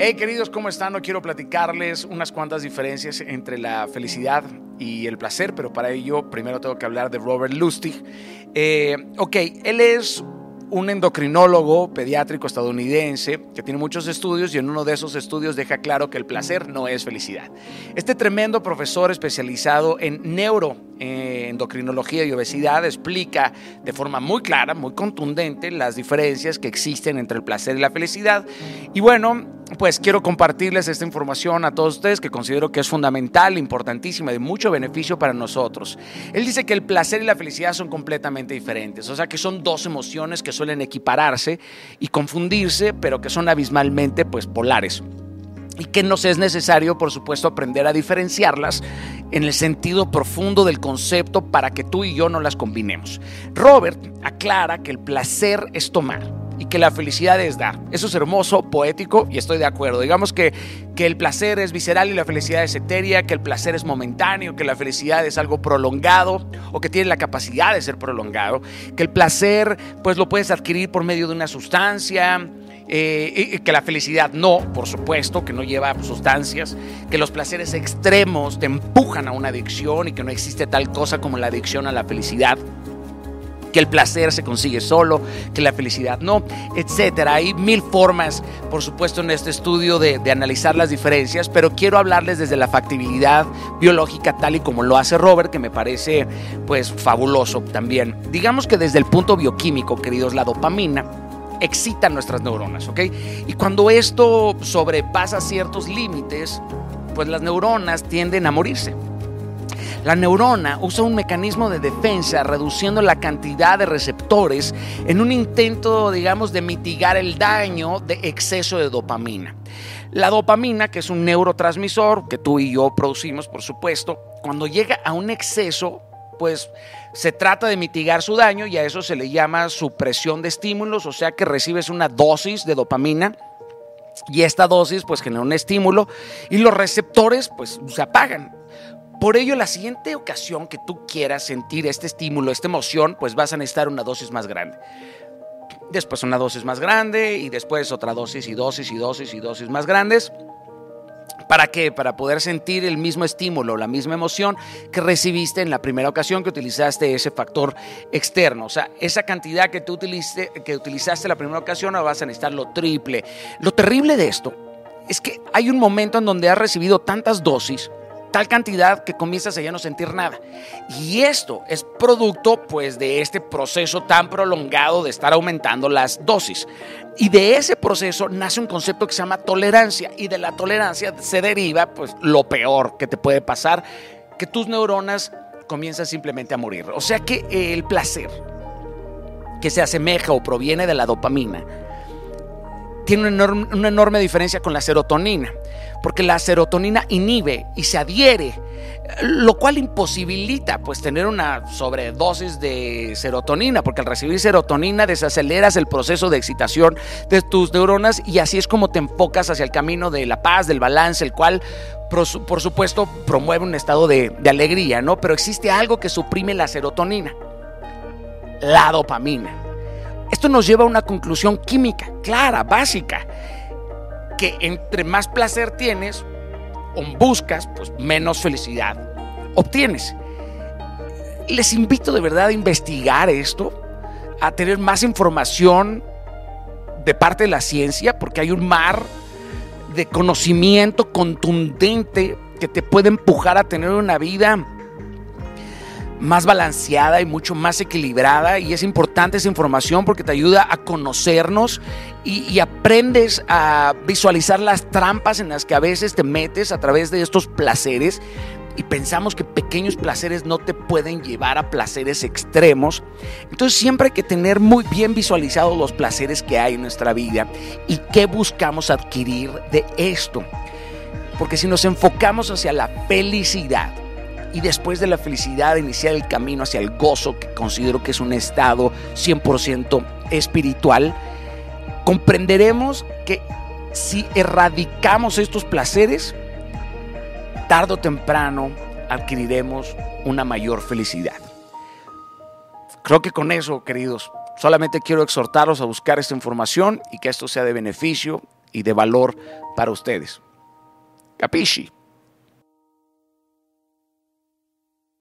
Hey queridos, ¿cómo están? No quiero platicarles unas cuantas diferencias entre la felicidad y el placer, pero para ello primero tengo que hablar de Robert Lustig. Eh, ok, él es un endocrinólogo pediátrico estadounidense que tiene muchos estudios y en uno de esos estudios deja claro que el placer no es felicidad. Este tremendo profesor especializado en neuroendocrinología y obesidad explica de forma muy clara, muy contundente las diferencias que existen entre el placer y la felicidad. Y bueno, pues quiero compartirles esta información a todos ustedes que considero que es fundamental, importantísima, de mucho beneficio para nosotros. Él dice que el placer y la felicidad son completamente diferentes, o sea que son dos emociones que suelen equipararse y confundirse, pero que son abismalmente pues polares y que nos es necesario, por supuesto, aprender a diferenciarlas en el sentido profundo del concepto para que tú y yo no las combinemos. Robert aclara que el placer es tomar y que la felicidad es dar. Eso es hermoso, poético y estoy de acuerdo. Digamos que, que el placer es visceral y la felicidad es etérea, que el placer es momentáneo, que la felicidad es algo prolongado o que tiene la capacidad de ser prolongado, que el placer pues lo puedes adquirir por medio de una sustancia, eh, que la felicidad no, por supuesto, que no lleva sustancias, que los placeres extremos te empujan a una adicción y que no existe tal cosa como la adicción a la felicidad que el placer se consigue solo, que la felicidad no, etcétera. Hay mil formas, por supuesto, en este estudio de, de, analizar las diferencias, pero quiero hablarles desde la factibilidad biológica tal y como lo hace Robert, que me parece pues fabuloso también. Digamos que desde el punto bioquímico, queridos, la dopamina excita nuestras neuronas, ¿ok? Y cuando esto sobrepasa ciertos límites, pues las neuronas tienden a morirse. La neurona usa un mecanismo de defensa reduciendo la cantidad de receptores en un intento, digamos, de mitigar el daño de exceso de dopamina. La dopamina, que es un neurotransmisor que tú y yo producimos, por supuesto, cuando llega a un exceso, pues se trata de mitigar su daño y a eso se le llama supresión de estímulos, o sea que recibes una dosis de dopamina y esta dosis pues genera un estímulo y los receptores pues se apagan. Por ello, la siguiente ocasión que tú quieras sentir este estímulo, esta emoción, pues vas a necesitar una dosis más grande. Después una dosis más grande y después otra dosis y dosis y dosis y dosis más grandes. ¿Para qué? Para poder sentir el mismo estímulo, la misma emoción que recibiste en la primera ocasión que utilizaste ese factor externo. O sea, esa cantidad que tú utilizaste, que utilizaste la primera ocasión, ahora vas a necesitar lo triple. Lo terrible de esto es que hay un momento en donde has recibido tantas dosis tal cantidad que comienzas a ya no sentir nada. Y esto es producto pues de este proceso tan prolongado de estar aumentando las dosis. Y de ese proceso nace un concepto que se llama tolerancia y de la tolerancia se deriva pues lo peor que te puede pasar, que tus neuronas comienzan simplemente a morir. O sea que el placer que se asemeja o proviene de la dopamina tiene una enorme, diferencia con la serotonina, porque la serotonina inhibe y se adhiere, lo cual imposibilita pues tener una sobredosis de serotonina, porque al recibir serotonina desaceleras el proceso de excitación de tus neuronas y así es como te enfocas hacia el camino de la paz, del balance, el cual por supuesto promueve un estado de, de alegría, ¿no? Pero existe algo que suprime la serotonina, la dopamina. Esto nos lleva a una conclusión química clara, básica, que entre más placer tienes o buscas, pues menos felicidad obtienes. Les invito de verdad a investigar esto, a tener más información de parte de la ciencia, porque hay un mar de conocimiento contundente que te puede empujar a tener una vida más balanceada y mucho más equilibrada y es importante esa información porque te ayuda a conocernos y, aprendes a visualizar las trampas en las que a veces te metes a través de estos placeres y pensamos que pequeños placeres no te pueden llevar a placeres extremos. Entonces siempre hay que tener muy bien visualizados los placeres que hay en nuestra vida y qué buscamos adquirir de esto. Porque si nos enfocamos hacia la felicidad, y después de la felicidad iniciar el camino hacia el gozo, que considero que es un estado 100% espiritual, comprenderemos que si erradicamos estos placeres, tarde o temprano adquiriremos una mayor felicidad. Creo que con eso, queridos, solamente quiero exhortaros a buscar esta información y que esto sea de beneficio y de valor para ustedes. Capisci.